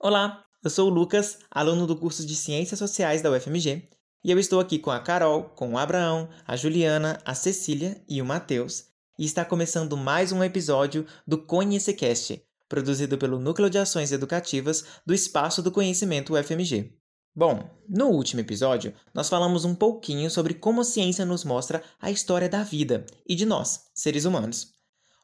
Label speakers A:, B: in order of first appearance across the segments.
A: Olá, eu sou o Lucas, aluno do curso de Ciências Sociais da UFMG, e eu estou aqui com a Carol, com o Abraão, a Juliana, a Cecília e o Matheus, e está começando mais um episódio do Conhececast, produzido pelo Núcleo de Ações Educativas do Espaço do Conhecimento UFMG. Bom, no último episódio, nós falamos um pouquinho sobre como a ciência nos mostra a história da vida e de nós, seres humanos.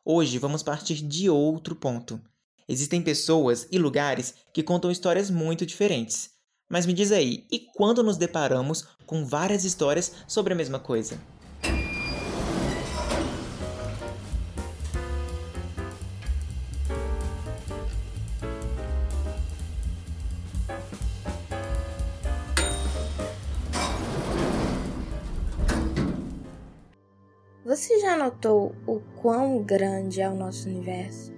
A: Hoje vamos partir de outro ponto. Existem pessoas e lugares que contam histórias muito diferentes. Mas me diz aí, e quando nos deparamos com várias histórias sobre a mesma coisa?
B: Você já notou o quão grande é o nosso universo?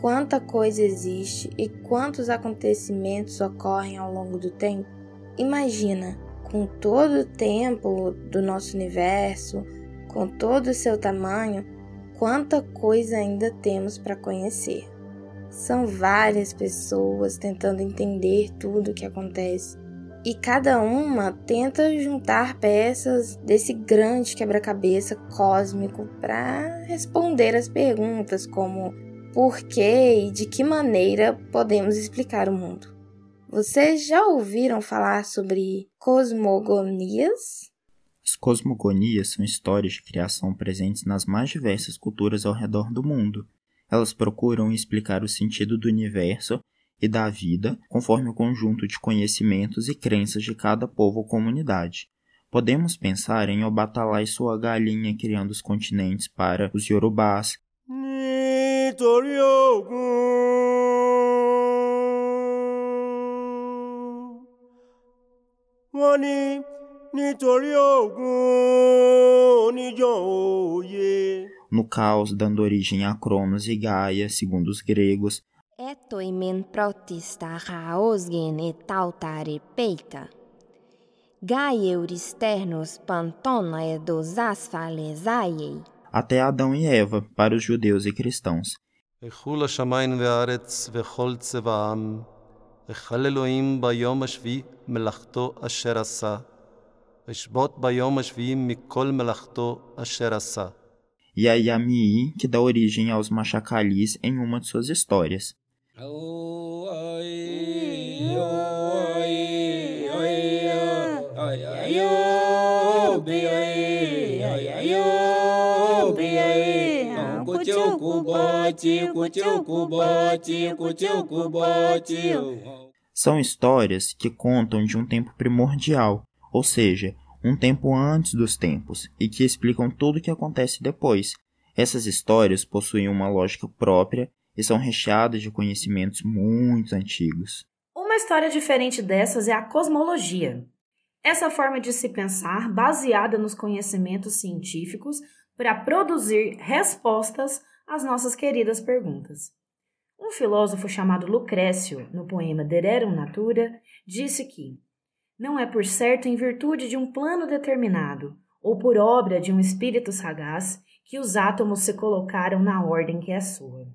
B: Quanta coisa existe e quantos acontecimentos ocorrem ao longo do tempo? Imagina, com todo o tempo do nosso universo, com todo o seu tamanho, quanta coisa ainda temos para conhecer. São várias pessoas tentando entender tudo o que acontece e cada uma tenta juntar peças desse grande quebra-cabeça cósmico para responder as perguntas como por que e de que maneira podemos explicar o mundo. Vocês já ouviram falar sobre cosmogonias?
C: As cosmogonias são histórias de criação presentes nas mais diversas culturas ao redor do mundo. Elas procuram explicar o sentido do universo e da vida, conforme o conjunto de conhecimentos e crenças de cada povo ou comunidade. Podemos pensar em Obatalá e sua galinha criando os continentes para os Yorubás. No caos, dando origem a Cronos e Gaia, segundo os gregos,
D: Etoimen protista raosgen et tautare peita. Gaieuristernos pantona e dos asfalesaiei.
C: até Adão e Eva para os judeus e cristãos.
E: ויחול השמיים והארץ וכל צבעם, החל אלוהים ביום השביעי מלאכתו אשר עשה, וישבות ביום השביעי מכל מלאכתו אשר עשה.
C: E a Yamii, que dá origem aos Machacalis em uma de suas histórias. São histórias que contam de um tempo primordial, ou seja, um tempo antes dos tempos, e que explicam tudo o que acontece depois. Essas histórias possuem uma lógica própria e são recheadas de conhecimentos muito antigos.
F: Uma história diferente dessas é a cosmologia. Essa forma de se pensar, baseada nos conhecimentos científicos, para produzir respostas às nossas queridas perguntas. Um filósofo chamado Lucrécio, no poema Dererum Natura, disse que não é por certo em virtude de um plano determinado ou por obra de um espírito sagaz que os átomos se colocaram na ordem que é sua.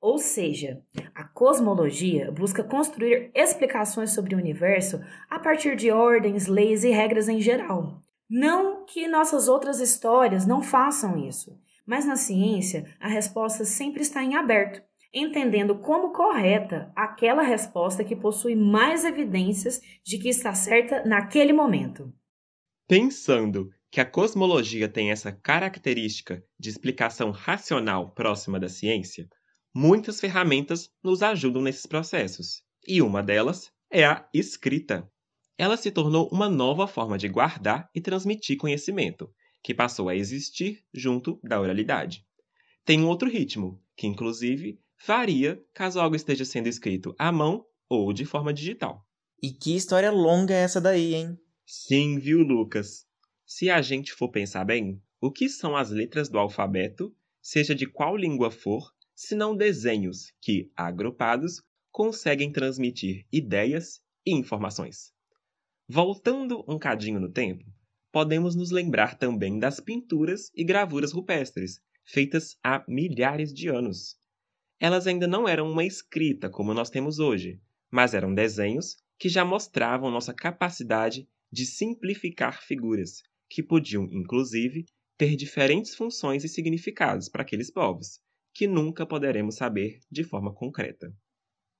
F: Ou seja, a cosmologia busca construir explicações sobre o universo a partir de ordens, leis e regras em geral. Não que nossas outras histórias não façam isso, mas na ciência a resposta sempre está em aberto, entendendo como correta aquela resposta que possui mais evidências de que está certa naquele momento.
G: Pensando que a cosmologia tem essa característica de explicação racional próxima da ciência, muitas ferramentas nos ajudam nesses processos. E uma delas é a escrita. Ela se tornou uma nova forma de guardar e transmitir conhecimento, que passou a existir junto da oralidade. Tem um outro ritmo, que inclusive varia caso algo esteja sendo escrito à mão ou de forma digital.
A: E que história longa é essa daí, hein?
G: Sim, viu, Lucas? Se a gente for pensar bem, o que são as letras do alfabeto, seja de qual língua for, senão desenhos que, agrupados, conseguem transmitir ideias e informações. Voltando um cadinho no tempo, podemos nos lembrar também das pinturas e gravuras rupestres, feitas há milhares de anos. Elas ainda não eram uma escrita como nós temos hoje, mas eram desenhos que já mostravam nossa capacidade de simplificar figuras, que podiam, inclusive, ter diferentes funções e significados para aqueles povos, que nunca poderemos saber de forma concreta.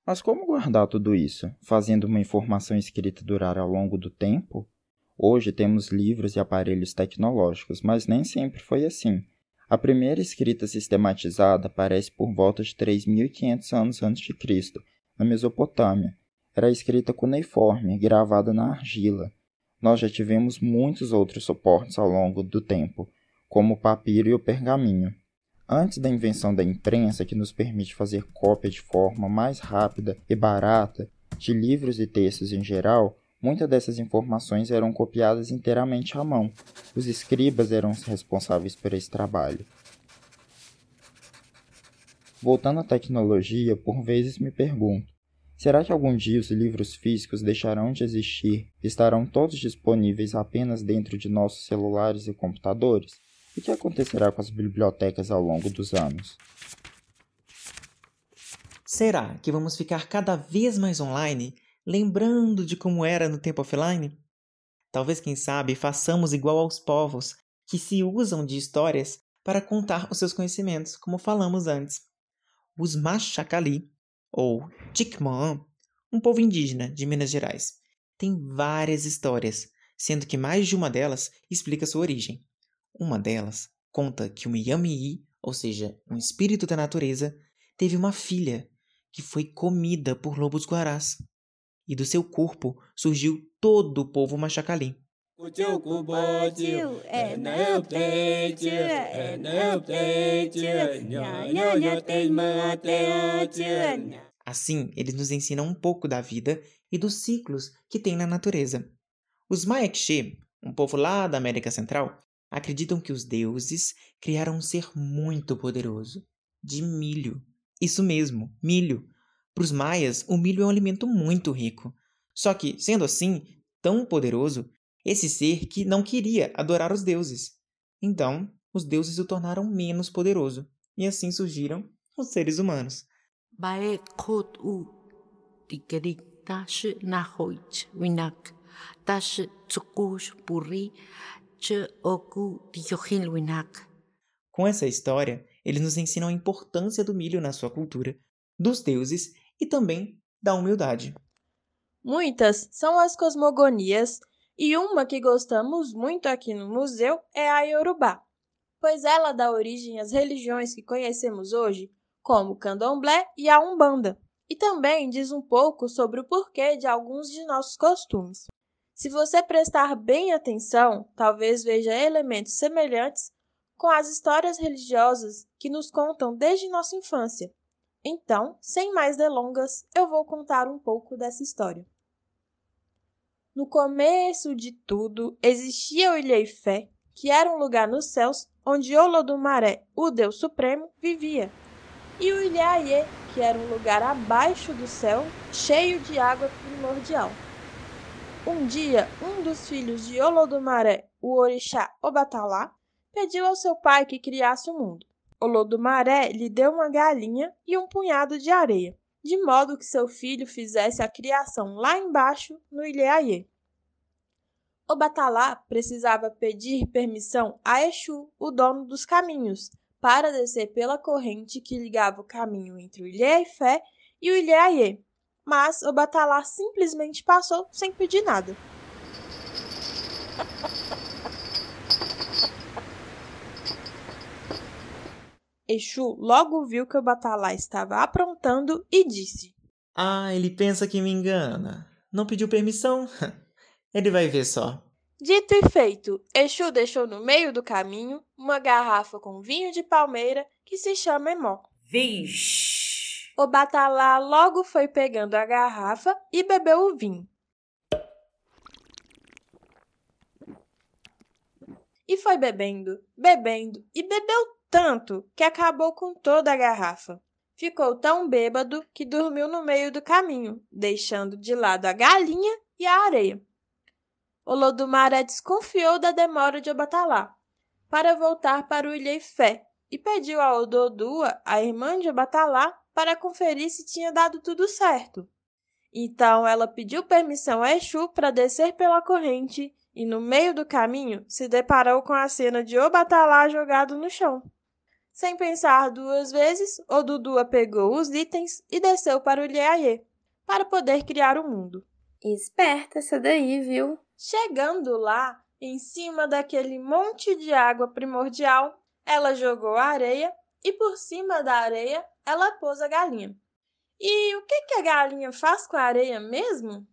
C: Mas como guardar tudo isso, fazendo uma informação escrita durar ao longo do tempo? Hoje temos livros e aparelhos tecnológicos, mas nem sempre foi assim. A primeira escrita sistematizada aparece por volta de 3.500 anos antes de Cristo, na Mesopotâmia. Era escrita cuneiforme, gravada na argila. Nós já tivemos muitos outros suportes ao longo do tempo, como o papiro e o pergaminho. Antes da invenção da imprensa, que nos permite fazer cópia de forma mais rápida e barata de livros e textos em geral, muitas dessas informações eram copiadas inteiramente à mão. Os escribas eram os responsáveis por esse trabalho. Voltando à tecnologia, por vezes me pergunto: será que algum dia os livros físicos deixarão de existir e estarão todos disponíveis apenas dentro de nossos celulares e computadores? O que acontecerá com as bibliotecas ao longo dos anos?
A: Será que vamos ficar cada vez mais online, lembrando de como era no tempo offline? Talvez, quem sabe, façamos igual aos povos que se usam de histórias para contar os seus conhecimentos, como falamos antes. Os Machacali, ou Chicman, um povo indígena de Minas Gerais, tem várias histórias, sendo que mais de uma delas explica sua origem. Uma delas conta que o Yami, ou seja, um espírito da natureza, teve uma filha que foi comida por lobos guarás. E do seu corpo surgiu todo o povo machacali. Assim, eles nos ensinam um pouco da vida e dos ciclos que tem na natureza. Os Maekche, um povo lá da América Central, acreditam que os deuses criaram um ser muito poderoso, de milho. Isso mesmo, milho. Para os maias, o milho é um alimento muito rico. Só que, sendo assim, tão poderoso, esse ser que não queria adorar os deuses. Então, os deuses o tornaram menos poderoso, e assim surgiram os seres humanos. Com essa história, eles nos ensinam a importância do milho na sua cultura, dos deuses e também da humildade.
H: Muitas são as cosmogonias e uma que gostamos muito aqui no museu é a Yorubá, pois ela dá origem às religiões que conhecemos hoje, como o Candomblé e a Umbanda, e também diz um pouco sobre o porquê de alguns de nossos costumes. Se você prestar bem atenção, talvez veja elementos semelhantes com as histórias religiosas que nos contam desde nossa infância. Então, sem mais delongas, eu vou contar um pouco dessa história. No começo de tudo, existia o Ilheifé, que era um lugar nos céus onde Olodumaré, o Deus Supremo, vivia, e o Ilhaie, que era um lugar abaixo do céu, cheio de água primordial. Um dia, um dos filhos de Olodumaré, o orixá Obatalá, pediu ao seu pai que criasse o mundo. Olodumaré lhe deu uma galinha e um punhado de areia, de modo que seu filho fizesse a criação lá embaixo, no Ilhéaie. Obatalá precisava pedir permissão a Exu, o dono dos caminhos, para descer pela corrente que ligava o caminho entre o Ilhéifé e o Ilhéaie, mas o Batalá simplesmente passou sem pedir nada. Exu logo viu que o Batalá estava aprontando e disse:
A: Ah, ele pensa que me engana. Não pediu permissão? ele vai ver só.
H: Dito e feito, Exu deixou no meio do caminho uma garrafa com vinho de palmeira que se chama Emó.
F: Vixe!
H: O Batalá logo foi pegando a garrafa e bebeu o vinho. E foi bebendo, bebendo e bebeu tanto que acabou com toda a garrafa. Ficou tão bêbado que dormiu no meio do caminho, deixando de lado a galinha e a areia. Lodumaré desconfiou da demora de Obatalá para voltar para o Ilheifé e pediu a Ododua, a irmã de Obatalá, para conferir se tinha dado tudo certo. Então ela pediu permissão a Exu para descer pela corrente e, no meio do caminho, se deparou com a cena de Obatalá jogado no chão. Sem pensar duas vezes, Odudua pegou os itens e desceu para o Ilhaie, para poder criar o mundo.
B: Esperta essa daí, viu?
H: Chegando lá, em cima daquele monte de água primordial, ela jogou a areia e por cima da areia ela pôs a galinha. E o que, que a galinha faz com a areia mesmo?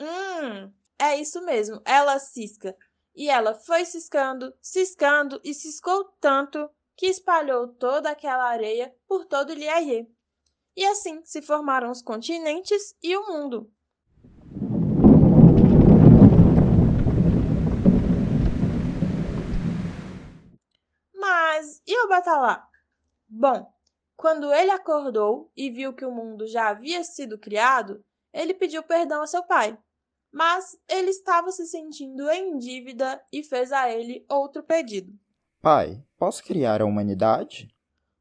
H: Hum, é isso mesmo, ela cisca. E ela foi ciscando, ciscando e ciscou tanto que espalhou toda aquela areia por todo Liaie. E assim se formaram os continentes e o mundo. Mas e o Batalá? Bom, quando ele acordou e viu que o mundo já havia sido criado, ele pediu perdão a seu pai. Mas ele estava se sentindo em dívida e fez a ele outro pedido.
C: Pai, posso criar a humanidade?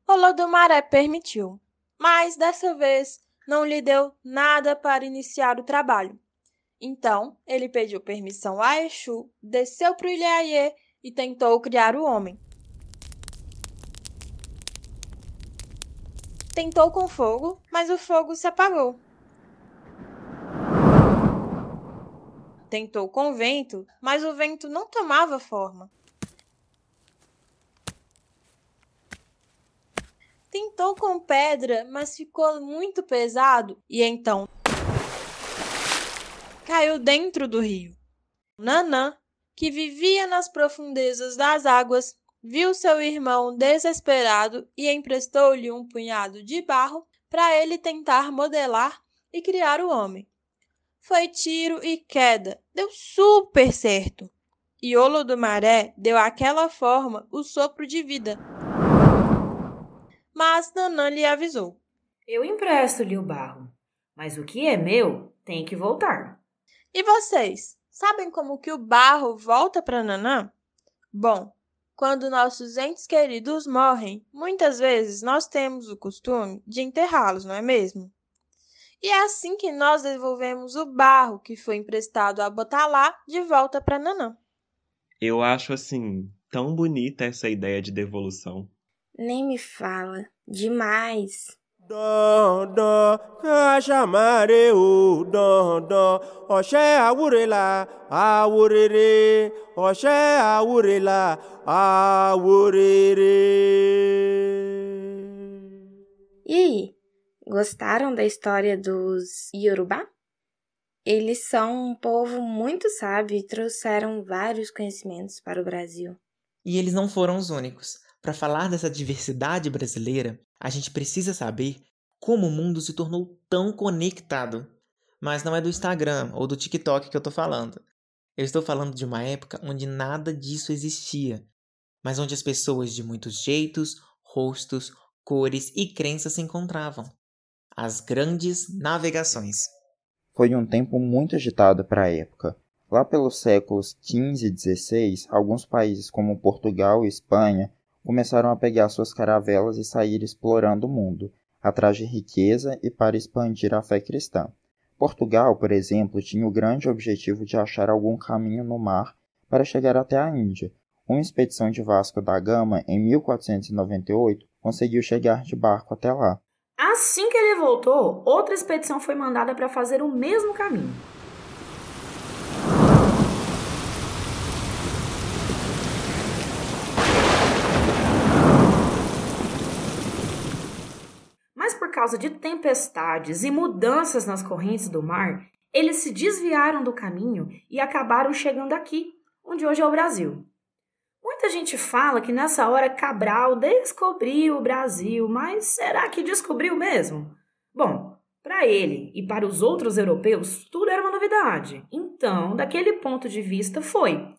H: Olodomaré permitiu, mas dessa vez não lhe deu nada para iniciar o trabalho. Então, ele pediu permissão a Exu, desceu para o Ilhaie e tentou criar o homem. Tentou com fogo, mas o fogo se apagou. Tentou com vento, mas o vento não tomava forma. Tentou com pedra, mas ficou muito pesado e então caiu dentro do rio. Nanã, que vivia nas profundezas das águas, viu seu irmão desesperado e emprestou-lhe um punhado de barro para ele tentar modelar e criar o homem. Foi tiro e queda, deu super certo. E Olo do Maré deu àquela forma o sopro de vida mas Nanã lhe avisou.
F: Eu empresto-lhe o barro, mas o que é meu tem que voltar.
H: E vocês, sabem como que o barro volta para Nanã? Bom, quando nossos entes queridos morrem, muitas vezes nós temos o costume de enterrá-los, não é mesmo? E é assim que nós devolvemos o barro que foi emprestado a Botalá de volta para Nanã.
G: Eu acho assim tão bonita essa ideia de devolução.
B: Nem me fala. Demais. E aí, gostaram da história dos Yorubá? Eles são um povo muito sábio e trouxeram vários conhecimentos para o Brasil.
A: E eles não foram os únicos. Para falar dessa diversidade brasileira, a gente precisa saber como o mundo se tornou tão conectado. Mas não é do Instagram ou do TikTok que eu estou falando. Eu estou falando de uma época onde nada disso existia, mas onde as pessoas de muitos jeitos, rostos, cores e crenças se encontravam. As grandes navegações.
C: Foi um tempo muito agitado para a época. Lá pelos séculos XV e XVI, alguns países como Portugal e Espanha começaram a pegar suas caravelas e sair explorando o mundo, atrás de riqueza e para expandir a fé cristã. Portugal, por exemplo, tinha o grande objetivo de achar algum caminho no mar para chegar até a Índia. Uma expedição de Vasco da Gama, em 1498, conseguiu chegar de barco até lá.
F: Assim que ele voltou, outra expedição foi mandada para fazer o mesmo caminho. Causa de tempestades e mudanças nas correntes do mar, eles se desviaram do caminho e acabaram chegando aqui, onde hoje é o Brasil. Muita gente fala que nessa hora Cabral descobriu o Brasil, mas será que descobriu mesmo? Bom, para ele e para os outros europeus, tudo era uma novidade. Então, daquele ponto de vista, foi.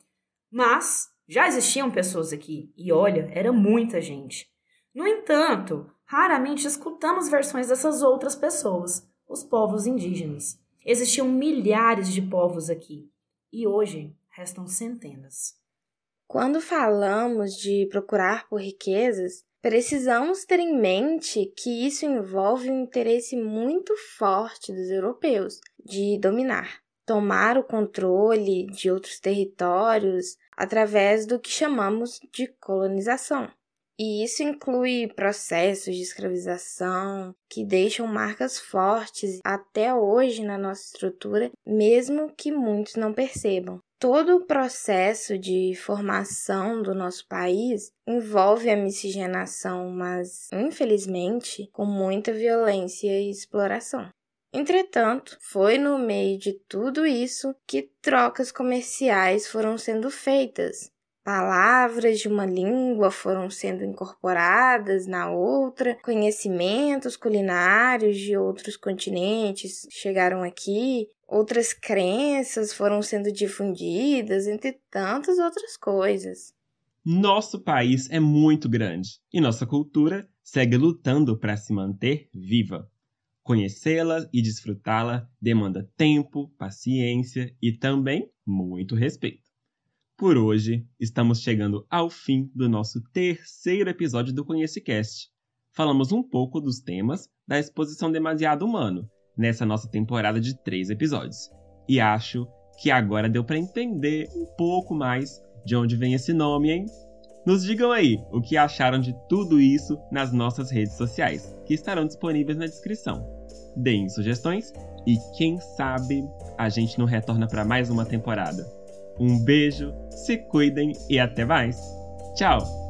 F: Mas já existiam pessoas aqui, e olha, era muita gente. No entanto, raramente escutamos versões dessas outras pessoas, os povos indígenas. Existiam milhares de povos aqui e hoje restam centenas.
B: Quando falamos de procurar por riquezas, Precisamos ter em mente que isso envolve um interesse muito forte dos europeus de dominar, tomar o controle de outros territórios através do que chamamos de colonização. E isso inclui processos de escravização que deixam marcas fortes até hoje na nossa estrutura, mesmo que muitos não percebam. Todo o processo de formação do nosso país envolve a miscigenação, mas, infelizmente, com muita violência e exploração. Entretanto, foi no meio de tudo isso que trocas comerciais foram sendo feitas, palavras de uma língua foram sendo incorporadas na outra, conhecimentos culinários de outros continentes chegaram aqui, outras crenças foram sendo difundidas, entre tantas outras coisas.
G: Nosso país é muito grande e nossa cultura segue lutando para se manter viva. Conhecê-la e desfrutá-la demanda tempo, paciência e também muito respeito. Por hoje, estamos chegando ao fim do nosso terceiro episódio do ConheceCast. Falamos um pouco dos temas da exposição Demasiado Humano, nessa nossa temporada de três episódios. E acho que agora deu para entender um pouco mais de onde vem esse nome, hein? Nos digam aí o que acharam de tudo isso nas nossas redes sociais, que estarão disponíveis na descrição. Deem sugestões e quem sabe a gente não retorna para mais uma temporada. Um beijo, se cuidem e até mais. Tchau!